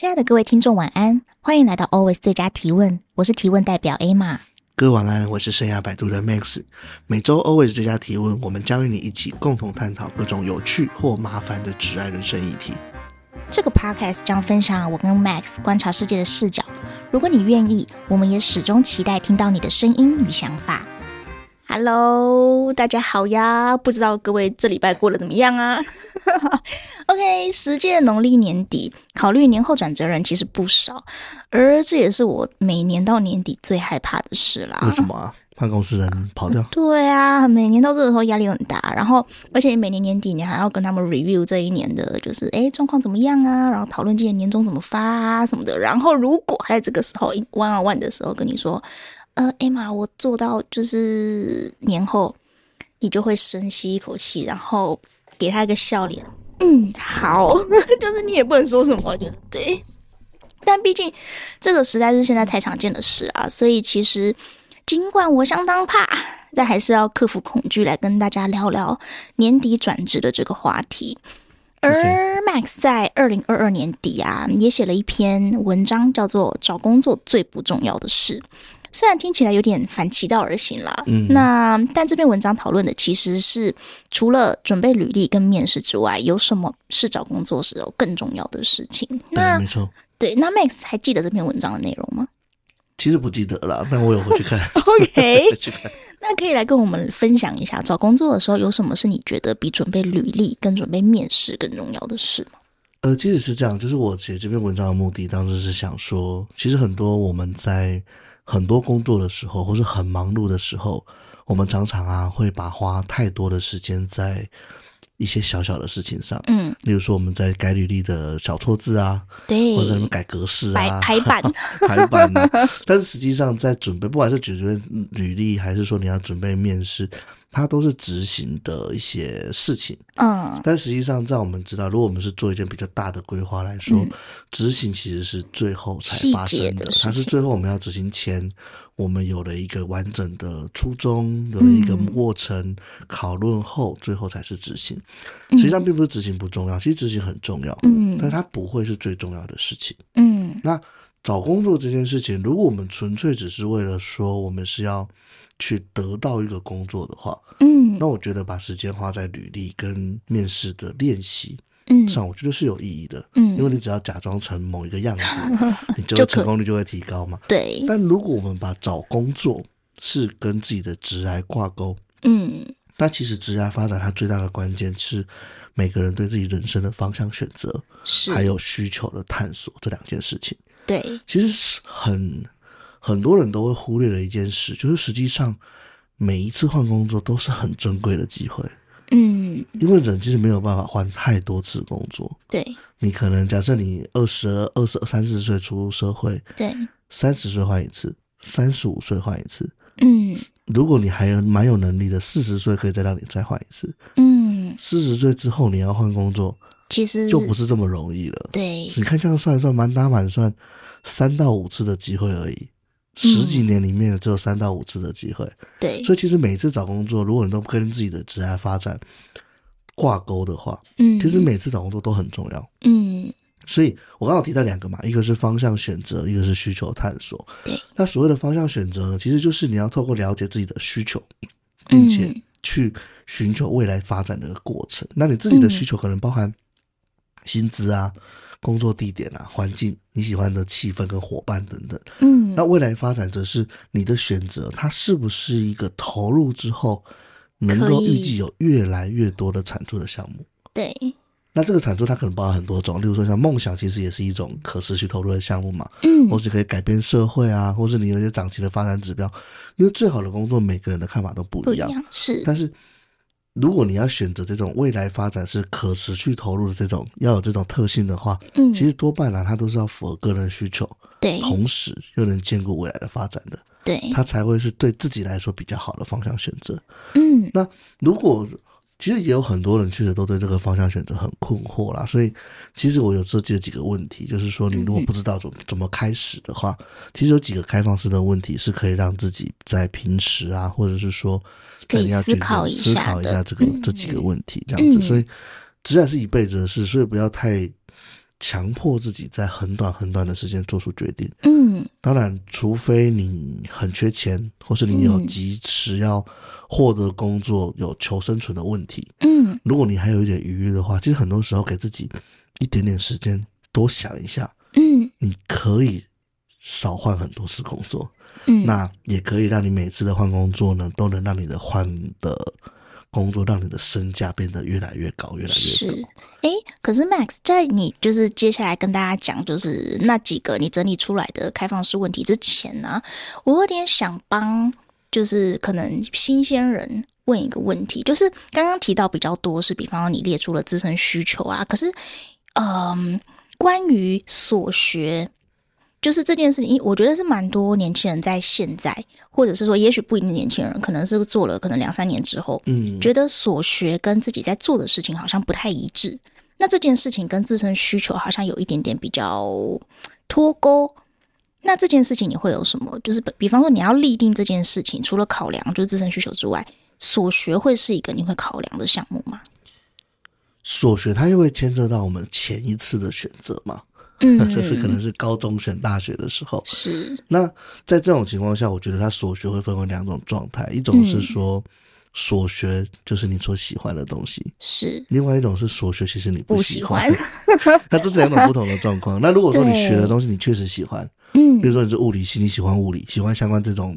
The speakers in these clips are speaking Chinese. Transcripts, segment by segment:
亲爱的各位听众，晚安！欢迎来到 Always 最佳提问，我是提问代表 Emma。各位晚安，我是生涯摆渡的 Max。每周 Always 最佳提问，我们将与你一起共同探讨各种有趣或麻烦的挚爱人生议题。这个 Podcast 将分享我跟 Max 观察世界的视角。如果你愿意，我们也始终期待听到你的声音与想法。Hello，大家好呀！不知道各位这礼拜过得怎么样啊 OK，时届农历年底，考虑年后转折人其实不少，而这也是我每年到年底最害怕的事啦。为什么啊？怕公司人 跑掉？对啊，每年到这个时候压力很大，然后而且每年年底你还要跟他们 review 这一年的，就是哎状况怎么样啊？然后讨论今年年终怎么发啊什么的。然后如果在这个时候 one on one 的时候跟你说。呃，Emma，我做到就是年后，你就会深吸一口气，然后给他一个笑脸。嗯，好，就是你也不能说什么，就是对。但毕竟这个实在是现在太常见的事啊，所以其实尽管我相当怕，但还是要克服恐惧来跟大家聊聊年底转职的这个话题。而 Max 在二零二二年底啊，也写了一篇文章，叫做《找工作最不重要的事》。虽然听起来有点反其道而行啦，嗯，那但这篇文章讨论的其实是除了准备履历跟面试之外，有什么是找工作时候更重要的事情？那没错，对，那 Max 还记得这篇文章的内容吗？其实不记得了，但我有回去看。OK，那可以来跟我们分享一下，找工作的时候有什么是你觉得比准备履历跟准备面试更重要的事吗？呃，其实是这样，就是我写这篇文章的目的当时是想说，其实很多我们在很多工作的时候，或是很忙碌的时候，我们常常啊会把花太多的时间在一些小小的事情上，嗯，例如说我们在改履历的小错字啊，对，或者什么改格式啊，排版。排版啊，但是实际上在准备，不管是解决履历，还是说你要准备面试。它都是执行的一些事情，嗯，但实际上，在我们知道，如果我们是做一件比较大的规划来说，嗯、执行其实是最后才发生的。的它是最后我们要执行前，我们有了一个完整的初衷，有了一个过程，嗯、讨论后，最后才是执行。实际上，并不是执行不重要，其实执行很重要，嗯，但它不会是最重要的事情，嗯。那找工作这件事情，如果我们纯粹只是为了说，我们是要。去得到一个工作的话，嗯，那我觉得把时间花在履历跟面试的练习，嗯，上我觉得是有意义的，嗯，因为你只要假装成某一个样子，你就成功率就会提高嘛，对。但如果我们把找工作是跟自己的职涯挂钩，嗯，那其实职涯发展它最大的关键是每个人对自己人生的方向选择，是。还有需求的探索这两件事情，对，其实是很。很多人都会忽略的一件事，就是实际上每一次换工作都是很珍贵的机会。嗯，因为人其实没有办法换太多次工作。对，你可能假设你二十二十三四十岁出社会，对，三十岁换一次，三十五岁换一次。嗯，如果你还有蛮有能力的，四十岁可以再让你再换一次。嗯，四十岁之后你要换工作，其实就不是这么容易了。对，你看这样算一算，满打满算三到五次的机会而已。十几年里面只有三到五次的机会，嗯，对，所以其实每次找工作，如果你都跟自己的职业发展挂钩的话，嗯，其实每次找工作都很重要，嗯，所以我刚好提到两个嘛，一个是方向选择，一个是需求探索，对，那所谓的方向选择呢，其实就是你要透过了解自己的需求，并且去寻求未来发展的过程。那你自己的需求可能包含薪资啊。工作地点啊，环境，你喜欢的气氛跟伙伴等等，嗯，那未来发展则是你的选择，它是不是一个投入之后能够预计有越来越多的产出的项目？对，那这个产出它可能包含很多种，例如说像梦想，其实也是一种可持续投入的项目嘛，嗯，或是可以改变社会啊，或是你有一些长期的发展指标，因为最好的工作，每个人的看法都不一样，不一样，是，但是如果你要选择这种未来发展是可持续投入的这种，要有这种特性的话，嗯，其实多半呢，它都是要符合个人需求，对，同时又能兼顾未来的发展的，对，它才会是对自己来说比较好的方向选择。嗯，那如果其实也有很多人确实都对这个方向选择很困惑啦，所以其实我有设计了几个问题，就是说你如果不知道怎么怎么开始的话，其实有几个开放式的问题是可以让自己在平时啊，或者是说。可以思考一下，思考一下这个这几个问题，这样子。嗯、所以，职涯是一辈子的事，所以不要太强迫自己在很短很短的时间做出决定。嗯，当然，除非你很缺钱，或是你有及时要获得工作、有求生存的问题。嗯，如果你还有一点余裕的话，其实很多时候给自己一点点时间，多想一下。嗯，你可以少换很多次工作。嗯，那也可以让你每次的换工作呢，都能让你的换的工作，让你的身价变得越来越高，越来越高。是，哎，可是 Max，在你就是接下来跟大家讲，就是那几个你整理出来的开放式问题之前呢，我有点想帮，就是可能新鲜人问一个问题，就是刚刚提到比较多是，比方说你列出了自身需求啊，可是，嗯，关于所学。就是这件事情，我觉得是蛮多年轻人在现在，或者是说，也许不一定年轻人，可能是做了可能两三年之后，嗯，觉得所学跟自己在做的事情好像不太一致。那这件事情跟自身需求好像有一点点比较脱钩。那这件事情你会有什么？就是比方说，你要立定这件事情，除了考量就是自身需求之外，所学会是一个你会考量的项目吗？所学它又会牵涉到我们前一次的选择吗？嗯，就是可能是高中选大学的时候。是。那在这种情况下，我觉得他所学会分为两种状态，一种是说所学就是你所喜欢的东西，是；另外一种是所学其实你不喜欢。那这是两种不同的状况。那如果说你学的东西你确实喜欢，嗯，比如说你是物理系，你喜欢物理，喜欢相关这种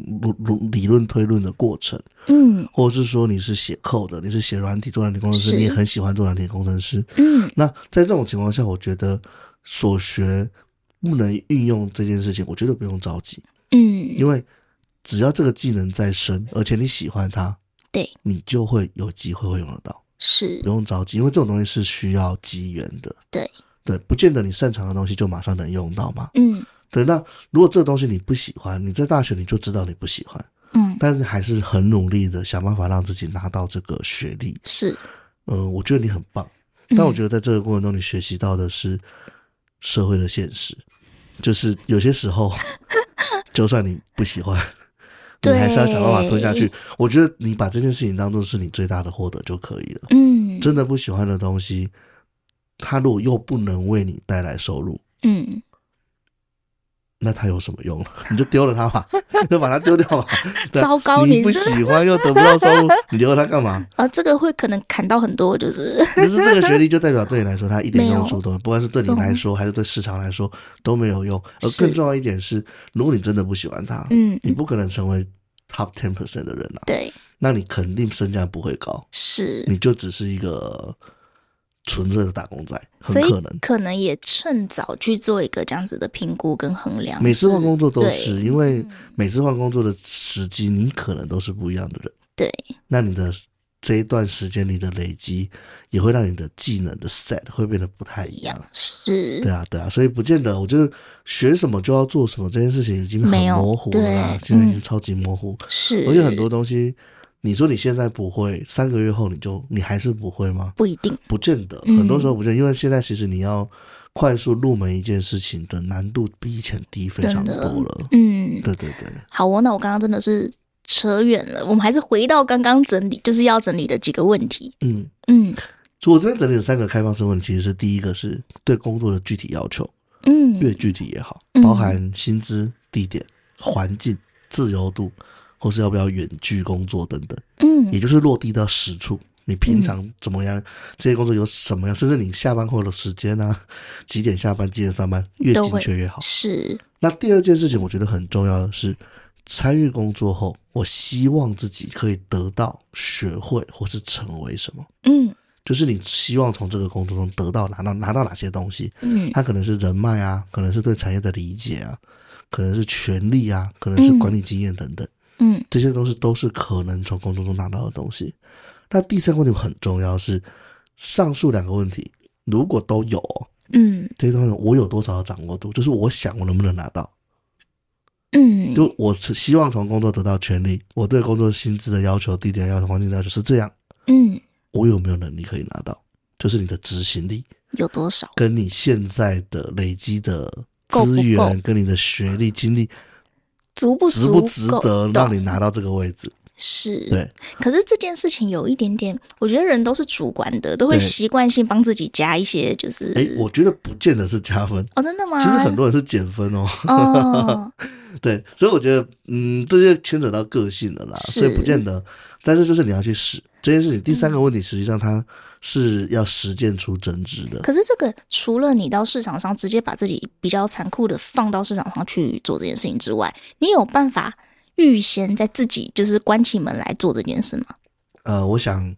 理论推论的过程，嗯，或者是说你是写 code 的，你是写软体做软体工程师，你也很喜欢做软体工程师，嗯，那在这种情况下，我觉得。所学不能运用这件事情，我觉得不用着急。嗯，因为只要这个技能在身，而且你喜欢它，对，你就会有机会会用得到。是，不用着急，因为这种东西是需要机缘的。对，对，不见得你擅长的东西就马上能用到嘛。嗯，对。那如果这个东西你不喜欢，你在大学你就知道你不喜欢。嗯，但是还是很努力的想办法让自己拿到这个学历。是，嗯，我觉得你很棒。但我觉得在这个过程中，你学习到的是。社会的现实，就是有些时候，就算你不喜欢，你还是要想办法吞下去。我觉得你把这件事情当做是你最大的获得就可以了。嗯，真的不喜欢的东西，它如果又不能为你带来收入，嗯。那它有什么用？你就丢了它吧，就把它丢掉吧。糟糕，你不喜欢又得不到收入，你留了它干嘛？啊，这个会可能砍到很多，就是。可是这个学历就代表对你来说，它一点用处都没有，不管是对你来说还是对市场来说都没有用。而更重要一点是，如果你真的不喜欢它，嗯，你不可能成为 top ten percent 的人啊。对，那你肯定身价不会高，是，你就只是一个。纯粹的打工仔，很可能可能也趁早去做一个这样子的评估跟衡量。每次换工作都是因为每次换工作的时机，你可能都是不一样的人。对，那你的这一段时间里的累积，也会让你的技能的 set 会变得不太一样。是，对啊，对啊，所以不见得，我觉得学什么就要做什么这件事情已经很模糊了啦，现在已经超级模糊。是，而且很多东西。你说你现在不会，三个月后你就你还是不会吗？不一定，不见得。很多时候不见得，因为现在其实你要快速入门一件事情的难度比以前低非常多了。嗯，对对对。好哦，那我刚刚真的是扯远了，我们还是回到刚刚整理就是要整理的几个问题。嗯嗯，所以我这边整理的三个开放式问题，其实是第一个是对工作的具体要求，嗯，越具体越好，包含薪资、地点、环境、自由度。或是要不要远距工作等等，嗯，也就是落地到实处，你平常怎么样？嗯、这些工作有什么样？甚至你下班后的时间啊，几点下班，几点上班，越精确越好。是。那第二件事情，我觉得很重要的是，参与工作后，我希望自己可以得到、学会或是成为什么？嗯，就是你希望从这个工作中得到、拿到、拿到哪些东西？嗯，它可能是人脉啊，可能是对产业的理解啊，可能是权力啊，可能是管理经验等等。嗯，这些东西都是可能从工作中拿到的东西。那第三个问题很重要是，上述两个问题如果都有，嗯，这些东西我有多少的掌握度？就是我想我能不能拿到？嗯，就我是希望从工作得到权利，我对工作薪资的要求、地点要求、环境的要求是这样。嗯，我有没有能力可以拿到？就是你的执行力有多少，跟你现在的累积的资源，够够跟你的学历、经历足不值不值得让你拿到这个位置？是，对。可是这件事情有一点点，我觉得人都是主观的，都会习惯性帮自己加一些，就是哎，我觉得不见得是加分哦，真的吗？其实很多人是减分哦。哦，对，所以我觉得，嗯，这就牵扯到个性了啦，所以不见得。但是就是你要去试这件事情。第三个问题，实际上它是要实践出真知的。可是这个除了你到市场上直接把自己比较残酷的放到市场上去做这件事情之外，你有办法？预先在自己就是关起门来做这件事吗？呃，我想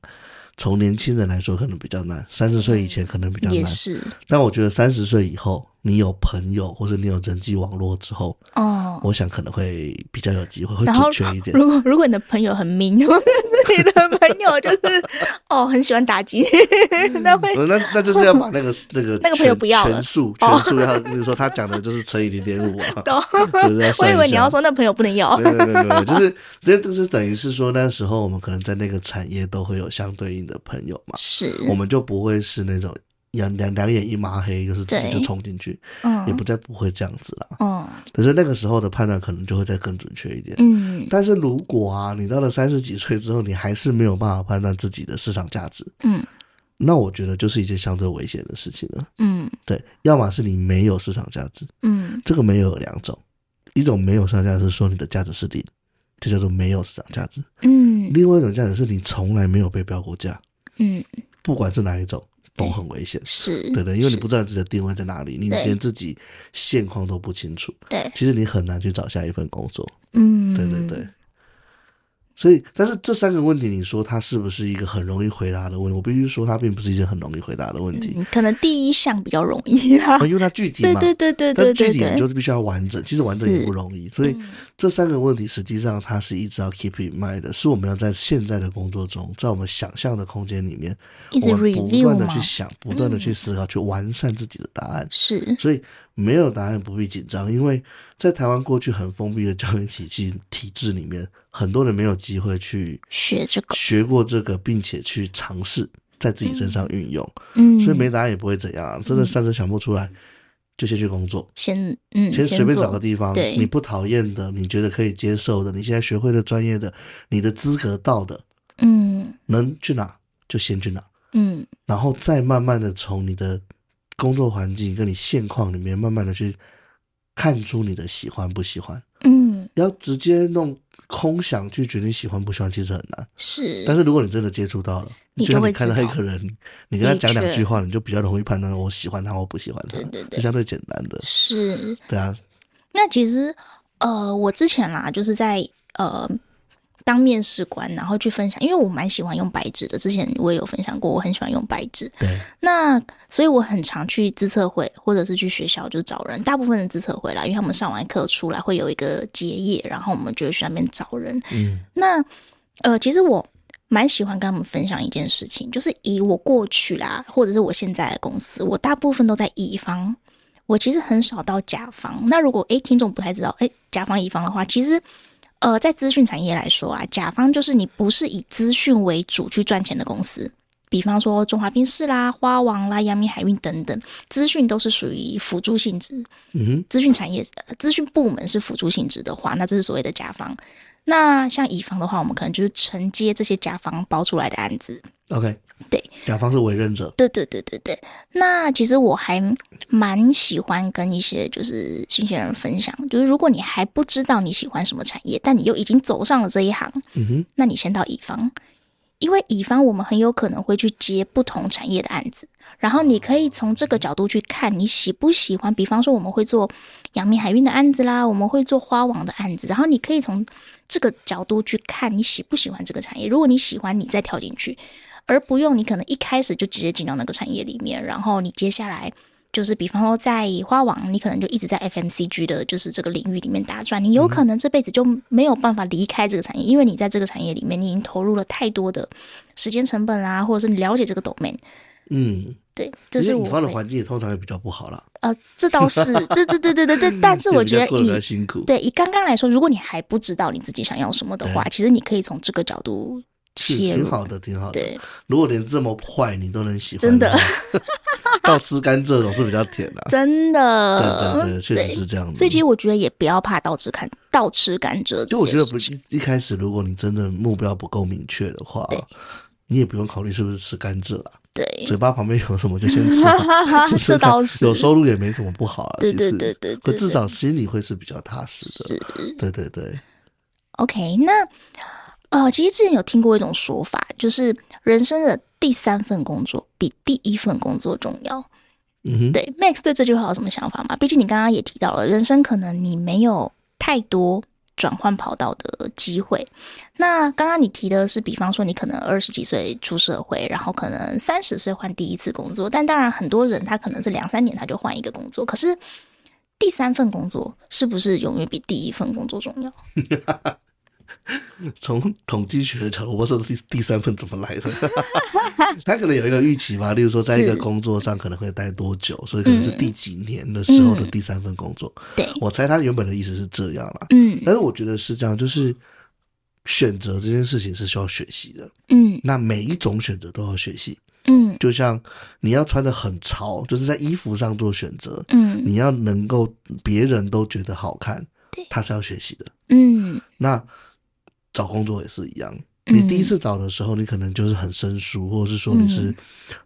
从年轻人来说可能比较难，三十岁以前可能比较难。也是。但我觉得三十岁以后，你有朋友或者你有人际网络之后，哦，我想可能会比较有机会，会准确一点。如果如果你的朋友很明，你的朋友就是 哦很喜欢打击，那会那那就是要把那个那个那个朋友不要了，全数全数要，比如说他讲的就是乘以零点五啊。我以为你要说那朋友不能要，没有没有没有，就是这这是等于是说那时候我们可能在那个产业都会有相对应的朋友嘛，是，我们就不会是那种。两两两眼一抹黑，就是自己就冲进去，嗯，也不再不会这样子了，嗯，可是那个时候的判断可能就会再更准确一点，嗯，但是如果啊，你到了三十几岁之后，你还是没有办法判断自己的市场价值，嗯，那我觉得就是一件相对危险的事情了，嗯，对，要么是你没有市场价值，嗯，这个没有有两种，一种没有市场价值是说你的价值是零，这叫做没有市场价值，嗯，另外一种价值是你从来没有被标过价，嗯，不管是哪一种。都很危险，是对对，因为你不知道自己的定位在哪里，你连自己现况都不清楚，对，其实你很难去找下一份工作，嗯，对对对。所以，但是这三个问题，你说它是不是一个很容易回答的问题？我必须说，它并不是一件很容易回答的问题。嗯、可能第一项比较容易啦，因为它具体嘛，对对对对对，但具体你就是必须要完整，其实完整也不容易。所以这三个问题，实际上它是一直要 keep in mind 的，是我们要在现在的工作中，在我们想象的空间里面，一直 review 不断的去想，不断的去思考，嗯、去完善自己的答案。是，所以没有答案不必紧张，因为在台湾过去很封闭的教育体系体制里面。很多人没有机会去学这个，学过这个，并且去尝试在自己身上运用。嗯，所以没答案也不会怎样。真的，暂时想不出来，就先去工作。先，嗯，先随便找个地方，对，你不讨厌的，你觉得可以接受的，你现在学会的专业的，你的资格到的，嗯，能去哪就先去哪，嗯，然后再慢慢的从你的工作环境跟你现况里面，慢慢的去看出你的喜欢不喜欢。嗯，要直接弄。空想去决定喜欢不喜欢，其实很难。是，但是如果你真的接触到了，你就会看到一个人，你跟他讲两句话，你就比较容易判断我喜欢他或不喜欢他。对对对，是相对简单的。是，对啊。那其实，呃，我之前啦，就是在呃。当面试官，然后去分享，因为我蛮喜欢用白纸的。之前我也有分享过，我很喜欢用白纸。对。那所以我很常去自测会，或者是去学校就找人。大部分的自测会啦，因为他们上完课出来会有一个结业，然后我们就会去那边找人。嗯。那呃，其实我蛮喜欢跟他们分享一件事情，就是以我过去啦，或者是我现在的公司，我大部分都在乙方，我其实很少到甲方。那如果诶听众不太知道，诶甲方乙方的话，其实。呃，在资讯产业来说啊，甲方就是你不是以资讯为主去赚钱的公司，比方说中华冰室啦、花王啦、阳明海运等等，资讯都是属于辅助性质。嗯哼，资讯产业、资讯部门是辅助性质的话，那这是所谓的甲方。那像乙方的话，我们可能就是承接这些甲方包出来的案子。OK。对，甲方是委任者。对对对对对。那其实我还蛮喜欢跟一些就是新鲜人分享，就是如果你还不知道你喜欢什么产业，但你又已经走上了这一行，嗯哼，那你先到乙方，因为乙方我们很有可能会去接不同产业的案子，然后你可以从这个角度去看你喜不喜欢。比方说我们会做阳明海运的案子啦，我们会做花王的案子，然后你可以从这个角度去看你喜不喜欢这个产业。如果你喜欢，你再跳进去。而不用你可能一开始就直接进到那个产业里面，然后你接下来就是比方说在花王，你可能就一直在 FMCG 的，就是这个领域里面打转，你有可能这辈子就没有办法离开这个产业，因为你在这个产业里面，你已经投入了太多的时间成本啦，或者是你了解这个 domain。嗯，对，这是我你方的环境通常也比较不好了。呃，这倒是，这这对对对对，但是 我觉得以辛苦对以刚刚来说，如果你还不知道你自己想要什么的话，其实你可以从这个角度切入，挺好的，挺好的。对，如果连这么坏你都能喜欢，真的。倒吃甘蔗总是比较甜的，真的，对对对，确实是这样子。所以其实我觉得也不要怕倒吃甘倒吃甘蔗。就我觉得不一开始，如果你真的目标不够明确的话，你也不用考虑是不是吃甘蔗了。对，嘴巴旁边有什么就先吃，这倒是有收入也没什么不好啊。对对对对，可至少心里会是比较踏实的。对对对。OK，那呃，其实之前有听过一种说法，就是人生的。第三份工作比第一份工作重要。嗯哼，对，Max 对这句话有什么想法吗？毕竟你刚刚也提到了，人生可能你没有太多转换跑道的机会。那刚刚你提的是，比方说你可能二十几岁出社会，然后可能三十岁换第一次工作。但当然，很多人他可能是两三年他就换一个工作。可是第三份工作是不是永远比第一份工作重要？从统计学的角度，我不知道第第三份怎么来的。他可能有一个预期吧，例如说，在一个工作上可能会待多久，所以可能是第几年的时候的第三份工作。对，我猜他原本的意思是这样啦。嗯，但是我觉得是这样，就是选择这件事情是需要学习的。嗯，那每一种选择都要学习。嗯，就像你要穿得很潮，就是在衣服上做选择。嗯，你要能够别人都觉得好看，对，他是要学习的。嗯，那。找工作也是一样，你第一次找的时候，你可能就是很生疏，或者是说你是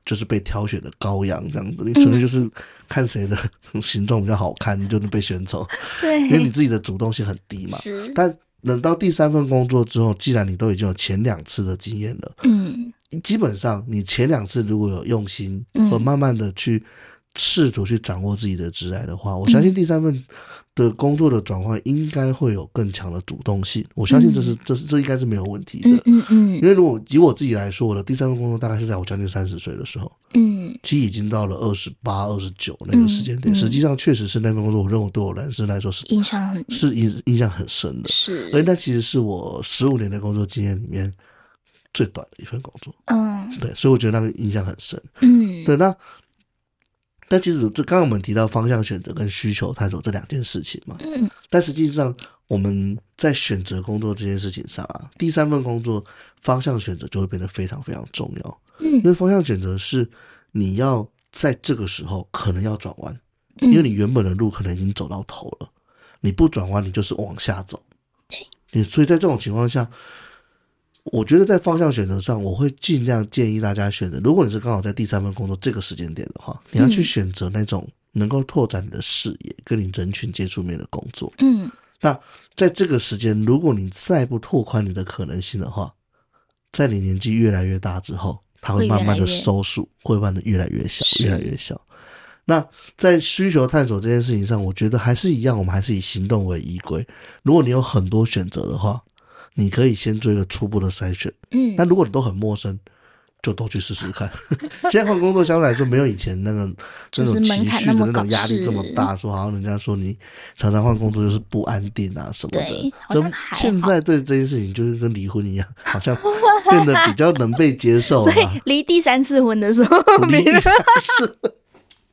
就是被挑选的羔羊这样子，你纯粹就是看谁的行动比较好看，你就能被选走。对，因为你自己的主动性很低嘛。是。但等到第三份工作之后，既然你都已经有前两次的经验了，嗯，基本上你前两次如果有用心和慢慢的去试图去掌握自己的职来的话，我相信第三份。的工作的转换应该会有更强的主动性，我相信这是、嗯、这是这应该是没有问题的。嗯嗯，嗯，因为如果以我自己来说，我的第三份工作大概是在我将近三十岁的时候，嗯，其实已经到了二十八、二十九那个时间点，嗯。嗯、实际上确实是那份工作，我认为对我人生来说是印象很是印印象很深的，是，而那其实是我十五年的工作经验里面最短的一份工作，嗯，对，所以我觉得那个印象很深，嗯，对，那。但其实这刚刚我们提到方向选择跟需求探索这两件事情嘛，嗯，但实际上我们在选择工作这件事情上啊，第三份工作方向选择就会变得非常非常重要，嗯，因为方向选择是你要在这个时候可能要转弯，因为你原本的路可能已经走到头了，你不转弯你就是往下走，你所以在这种情况下。我觉得在方向选择上，我会尽量建议大家选择。如果你是刚好在第三份工作这个时间点的话，你要去选择那种能够拓展你的视野、跟你人群接触面的工作。嗯，那在这个时间，如果你再不拓宽你的可能性的话，在你年纪越来越大之后，它会慢慢的收缩，会慢慢的越来越小，越来越小。那在需求探索这件事情上，我觉得还是一样，我们还是以行动为依归。如果你有很多选择的话。你可以先做一个初步的筛选，嗯，但如果你都很陌生，就都去试试看。现在换工作相对来说没有以前那个这种情绪的那种压力这么大，说好像人家说你常常换工作就是不安定啊什么的。就现在对这件事情就是跟离婚一样，好像变得比较能被接受。所以离第三次婚的时候，离第三次婚。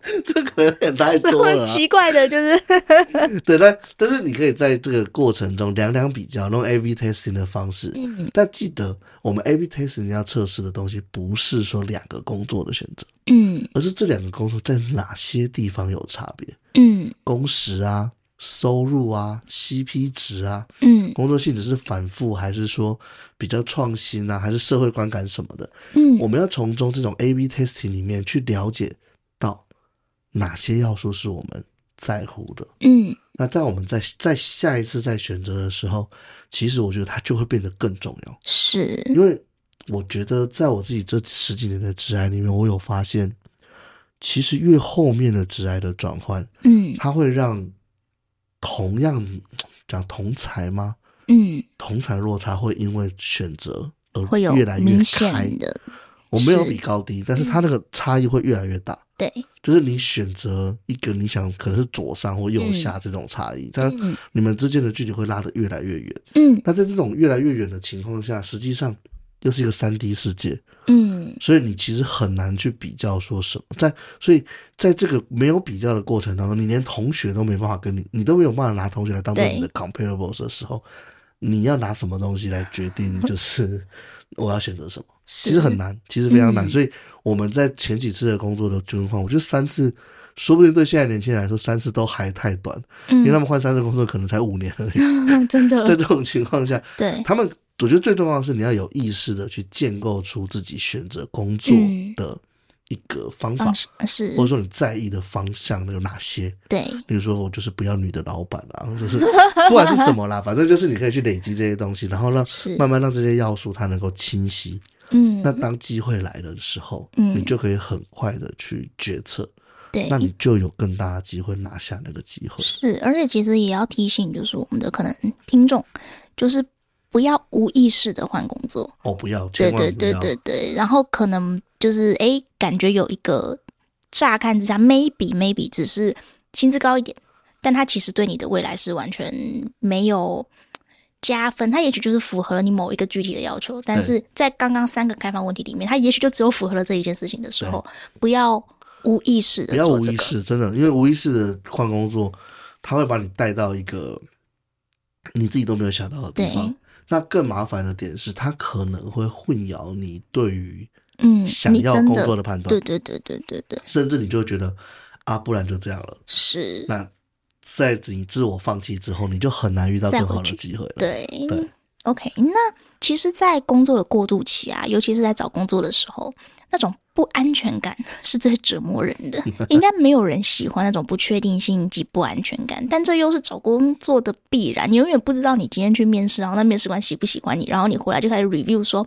这可能有点太多了，啊，奇怪的就是。对，但但是你可以在这个过程中两两比较，用 A/B testing 的方式。嗯，但记得我们 A/B testing 要测试的东西不是说两个工作的选择，嗯，而是这两个工作在哪些地方有差别，嗯，工时啊、收入啊、CP 值啊，嗯，工作性质是反复还是说比较创新啊，还是社会观感什么的，嗯，我们要从中这种 A/B testing 里面去了解到。哪些要素是我们在乎的？嗯，那在我们在在下一次再选择的时候，其实我觉得它就会变得更重要。是，因为我觉得在我自己这十几年的职癌里面，我有发现，其实越后面的职癌的转换，嗯，它会让同样讲同才吗？嗯，同才落差会因为选择而会有越来越开明显的。我没有比高低，但是它那个差异会越来越大。对，就是你选择一个你想可能是左上或右下这种差异，嗯、但你们之间的距离会拉得越来越远。嗯，那在这种越来越远的情况下，实际上又是一个三 D 世界。嗯，所以你其实很难去比较说什么，在所以在这个没有比较的过程当中，你连同学都没办法跟你，你都没有办法拿同学来当做你的 comparables 的时候，你要拿什么东西来决定？就是我要选择什么？其实很难，其实非常难。嗯、所以我们在前几次的工作的情况，我觉得三次，说不定对现在年轻人来说，三次都还太短，嗯、因为他们换三次工作可能才五年而已。嗯、真的，在这种情况下，对他们，我觉得最重要的是你要有意识的去建构出自己选择工作的一个方法，嗯、是或者说你在意的方向有哪些？对，比如说我就是不要女的老板啊，就是不管是什么啦，反正就是你可以去累积这些东西，然后让慢慢让这些要素它能够清晰。嗯，那当机会来了的时候，嗯，你就可以很快的去决策，对，那你就有更大的机会拿下那个机会。是，而且其实也要提醒，就是我们的可能听众，就是不要无意识的换工作。哦，不要，对对对对对，然后可能就是哎，感觉有一个乍看之下，maybe maybe 只是薪资高一点，但他其实对你的未来是完全没有。加分，它也许就是符合了你某一个具体的要求，但是在刚刚三个开放问题里面，它也许就只有符合了这一件事情的时候，不要无意识的不要无意识，真的，因为无意识的换工作，他会把你带到一个你自己都没有想到的地方。那更麻烦的点是，他可能会混淆你对于嗯想要工作的判断，对对对对对对，甚至你就觉得啊，不然就这样了，是那。在你自我放弃之后，你就很难遇到更好的机会了。对对，OK。那其实，在工作的过渡期啊，尤其是在找工作的时候，那种不安全感是最折磨人的。应该没有人喜欢那种不确定性以及不安全感，但这又是找工作的必然。你永远不知道你今天去面试，然后那面试官喜不喜欢你，然后你回来就开始 review，说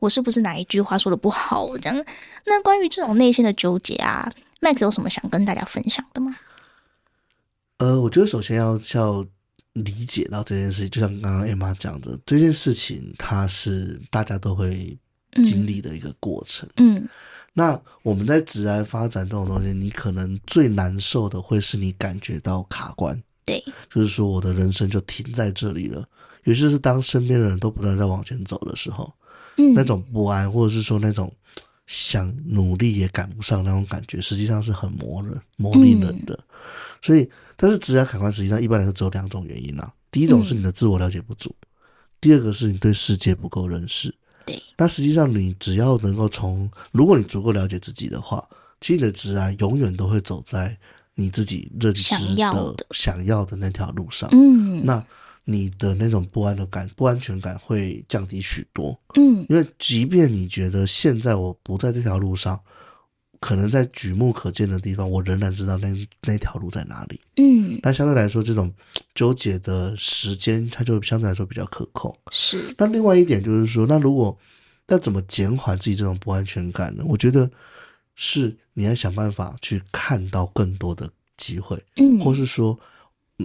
我是不是哪一句话说的不好这样。那关于这种内心的纠结啊，Max 有什么想跟大家分享的吗？呃，我觉得首先要要理解到这件事情，就像刚刚 Emma 讲的，这件事情它是大家都会经历的一个过程。嗯，嗯，那我们在职涯发展这种东西，你可能最难受的会是你感觉到卡关，对，就是说我的人生就停在这里了。尤其是当身边的人都不断在往前走的时候，嗯，那种不安，或者是说那种想努力也赶不上那种感觉，实际上是很磨人、磨砺人的。嗯，所以。但是职业卡关实际上一般来说只有两种原因啊。第一种是你的自我了解不足，嗯、第二个是你对世界不够认识。对。那实际上你只要能够从，如果你足够了解自己的话，其实你的职涯永远都会走在你自己认知的想要的，想要的那条路上。嗯。那你的那种不安的感、不安全感会降低许多。嗯。因为即便你觉得现在我不在这条路上。可能在举目可见的地方，我仍然知道那那条路在哪里。嗯，那相对来说，这种纠结的时间，它就相对来说比较可控。是。那另外一点就是说，那如果那怎么减缓自己这种不安全感呢？我觉得是你要想办法去看到更多的机会。嗯，或是说，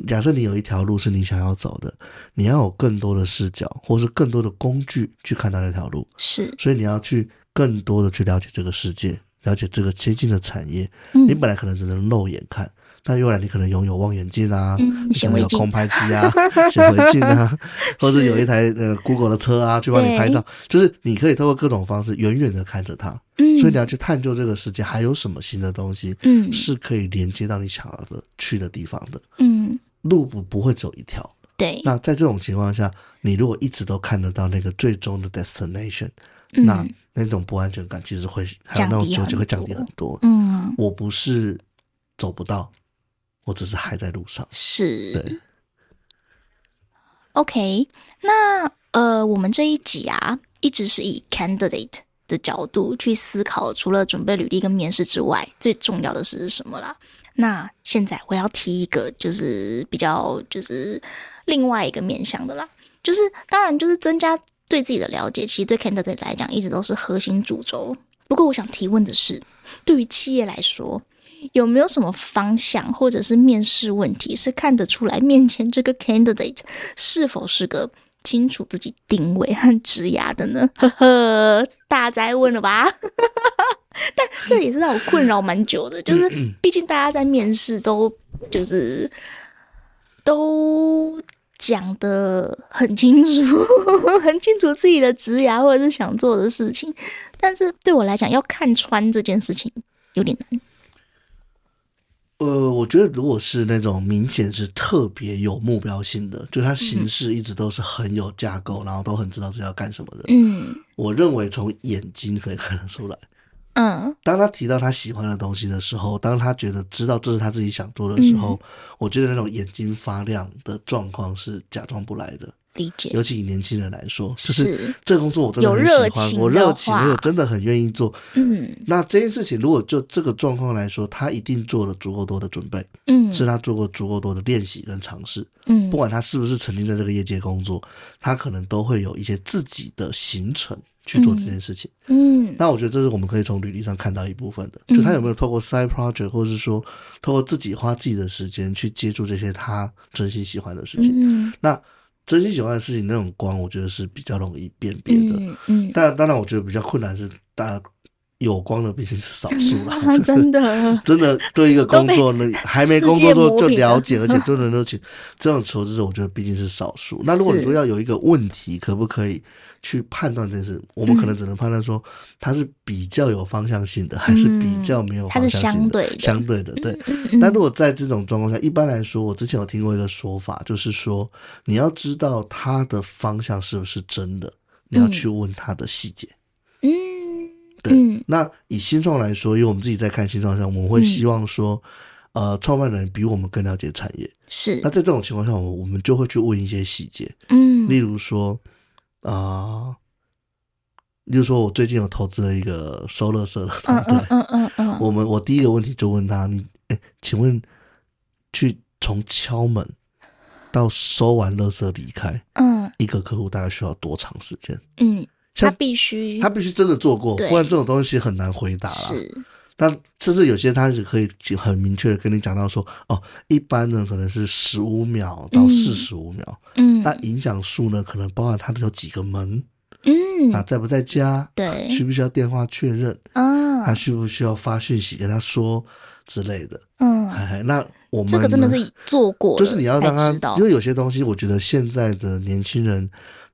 假设你有一条路是你想要走的，你要有更多的视角，或是更多的工具去看到那条路。是。所以你要去更多的去了解这个世界。了解这个接近的产业，嗯、你本来可能只能肉眼看，但未来你可能拥有望远镜啊，嗯、你可能有空拍机啊、显微镜啊，或者有一台呃 Google 的车啊，去帮你拍照，就是你可以透过各种方式远远的看着它。嗯、所以你要去探究这个世界还有什么新的东西，嗯，是可以连接到你想要的去的地方的。嗯，路不不会走一条。对。那在这种情况下，你如果一直都看得到那个最终的 destination，、嗯、那。那种不安全感其实会，还有那种纠结会降低很多。嗯，我不是走不到，我只是还在路上。是，对。OK，那呃，我们这一集啊，一直是以 candidate 的角度去思考，除了准备履历跟面试之外，最重要的是什么啦？那现在我要提一个，就是比较就是另外一个面向的啦，就是当然就是增加。对自己的了解，其实对 candidate 来讲一直都是核心主轴。不过，我想提问的是，对于企业来说，有没有什么方向或者是面试问题是看得出来面前这个 candidate 是否是个清楚自己定位和职涯的呢？呵呵，大哉问了吧？但这也是让我困扰蛮久的，就是毕竟大家在面试都就是都讲的很清楚，很清楚自己的职涯或者是想做的事情，但是对我来讲，要看穿这件事情有点难。呃，我觉得如果是那种明显是特别有目标性的，就他形式一直都是很有架构，嗯、然后都很知道自己要干什么的。嗯，我认为从眼睛可以看得出来。嗯，当他提到他喜欢的东西的时候，当他觉得知道这是他自己想做的时候，嗯、我觉得那种眼睛发亮的状况是假装不来的。理解，尤其以年轻人来说，就是这个工作我真的很喜欢，我热情，我真的很愿意做。嗯，那这件事情如果就这个状况来说，他一定做了足够多的准备，嗯，是他做过足够多的练习跟尝试，嗯，不管他是不是曾经在这个业界工作，他可能都会有一些自己的行程去做这件事情。嗯，那我觉得这是我们可以从履历上看到一部分的，就他有没有透过 side project，或者是说透过自己花自己的时间去接触这些他真心喜欢的事情。嗯，那。真心喜欢的事情，那种光，我觉得是比较容易辨别的。嗯，嗯，但当然，我觉得比较困难是，大家有光的毕竟是少数了。真的，真的对一个工作呢，还没工作就就了解，而且就能够请这种求职者，我觉得毕竟是少数。那如果你说要有一个问题，可不可以？去判断这件事，我们可能只能判断说它是比较有方向性的，嗯、还是比较没有方向性的。它是相对的，相对的，对。那、嗯、如果在这种状况下，一般来说，我之前有听过一个说法，就是说你要知道它的方向是不是真的，你要去问它的细节。嗯，对。嗯、那以新创来说，因为我们自己在看新创上，我们会希望说，嗯、呃，创办人比我们更了解产业。是。那在这种情况下，我我们就会去问一些细节。嗯，例如说。啊、呃，例如说，我最近有投资了一个收垃圾的团队，嗯嗯嗯嗯，我们我第一个问题就问他，你哎，请问，去从敲门到收完垃圾离开，嗯，一个客户大概需要多长时间？嗯，他必须他必须真的做过，不然这种东西很难回答了。是。但甚至有些他是可以很明确的跟你讲到说，哦，一般呢可能是十五秒到四十五秒，嗯，那影响数呢可能包含他的有几个门，嗯，啊在不在家，对，需不需要电话确认，啊，他需不需要发讯息跟他说之类的，嗯，哎，那我们这个真的是做过，就是你要让他，因为有些东西，我觉得现在的年轻人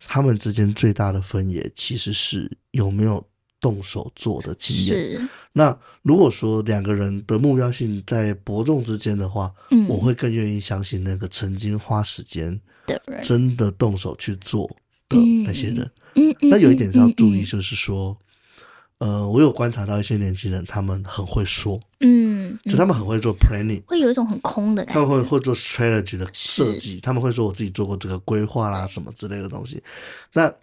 他们之间最大的分野其实是有没有。动手做的经验。是那如果说两个人的目标性在伯仲之间的话，嗯，我会更愿意相信那个曾经花时间的人，真的动手去做的那些人。嗯，那有一点是要注意，就是说，呃，我有观察到一些年轻人，他们很会说，嗯，就他们很会做 planning，会有一种很空的感觉。他们会会做 strategy 的设计，他们会说我自己做过这个规划啦，什么之类的东西。那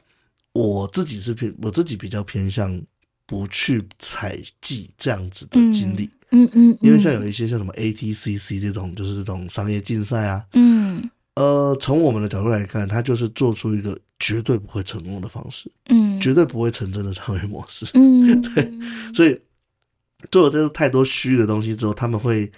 我自己是偏，我自己比较偏向不去采集这样子的经历，嗯嗯，因为像有一些像什么 ATCC 这种，就是这种商业竞赛啊，嗯，呃，从我们的角度来看，它就是做出一个绝对不会成功的方式，嗯，绝对不会成真的商业模式，嗯，对，所以做了这个太多虚的东西之后，他们会。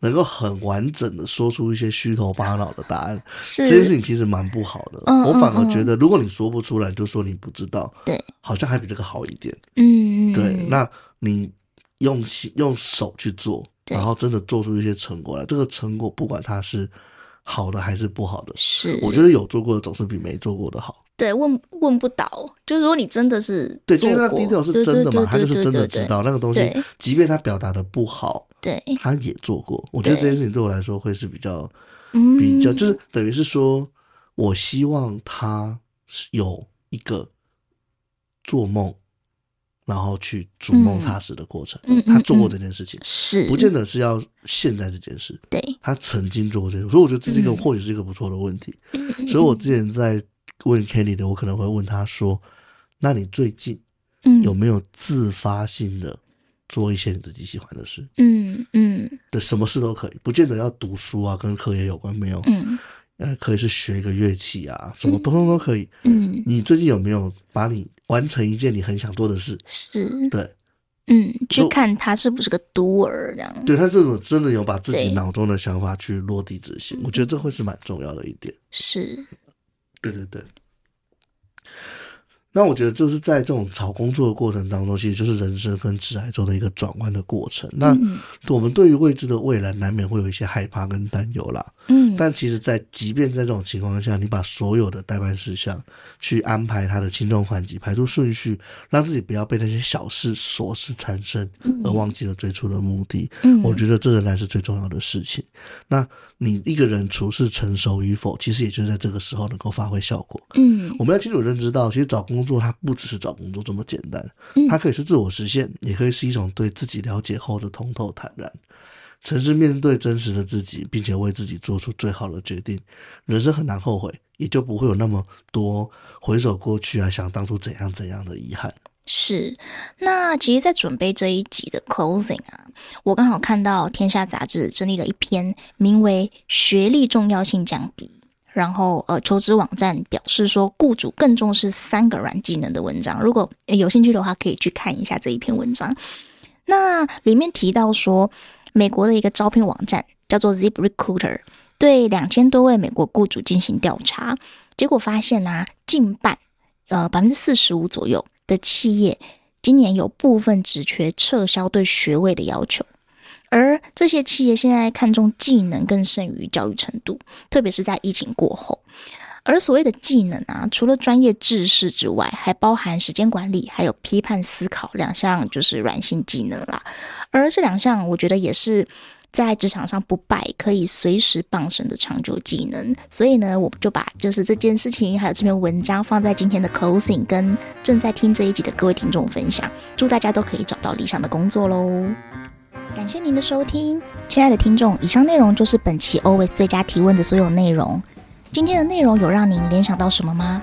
能够很完整的说出一些虚头巴脑的答案，这件事情其实蛮不好的。嗯、我反而觉得，如果你说不出来，就说你不知道，对，好像还比这个好一点。嗯，对。那你用心用手去做，然后真的做出一些成果来，这个成果不管它是好的还是不好的，是我觉得有做过的总是比没做过的好。对，问问不倒，就是说你真的是对，就是那 detail 是真的嘛？他就是真的知道那个东西，即便他表达的不好，对，他也做过。我觉得这件事情对我来说会是比较，比较就是等于是说，我希望他是有一个做梦，然后去逐梦踏实的过程。他做过这件事情，是不见得是要现在这件事。对，他曾经做过这件事，所以我觉得这是一个或许是一个不错的问题。所以我之前在。问 Kelly 的，我可能会问他说：“那你最近有没有自发性的做一些你自己喜欢的事？嗯嗯，对什么事都可以，不见得要读书啊，跟课业有关没有？嗯，呃，可以是学一个乐器啊，什么通通都可以。嗯，你最近有没有把你完成一件你很想做的事？是，对，嗯，去看他是不是个 doer 这样。对，他这种真的有把自己脑中的想法去落地执行，我觉得这会是蛮重要的一点。是。”对对对，那我觉得就是在这种找工作的过程当中，其实就是人生跟职涯中的一个转弯的过程。那我们对于未知的未来，难免会有一些害怕跟担忧啦。嗯，但其实，在即便在这种情况下，你把所有的代办事项去安排它的轻重缓急，排出顺序，让自己不要被那些小事琐事缠身，而忘记了最初的目的。嗯，我觉得这仍然是最重要的事情。那你一个人处事成熟与否，其实也就是在这个时候能够发挥效果。嗯，我们要清楚认知到，其实找工作它不只是找工作这么简单，它可以是自我实现，也可以是一种对自己了解后的通透坦然。诚实面对真实的自己，并且为自己做出最好的决定，人生很难后悔，也就不会有那么多回首过去啊，想当初怎样怎样的遗憾。是，那其实，在准备这一集的 closing 啊，我刚好看到《天下杂志》整理了一篇名为《学历重要性降低》，然后呃，求职网站表示说，雇主更重视三个软技能的文章。如果有兴趣的话，可以去看一下这一篇文章。那里面提到说，美国的一个招聘网站叫做 ZipRecruiter，对两千多位美国雇主进行调查，结果发现啊，近半，呃，百分之四十五左右的企业今年有部分职缺撤销对学位的要求，而这些企业现在看重技能更胜于教育程度，特别是在疫情过后。而所谓的技能啊，除了专业知识之外，还包含时间管理，还有批判思考两项，就是软性技能啦。而这两项，我觉得也是在职场上不败，可以随时傍身的长久技能。所以呢，我就把就是这件事情，还有这篇文章放在今天的 closing，跟正在听这一集的各位听众分享。祝大家都可以找到理想的工作喽！感谢您的收听，亲爱的听众，以上内容就是本期 Always 最佳提问的所有内容。今天的内容有让您联想到什么吗？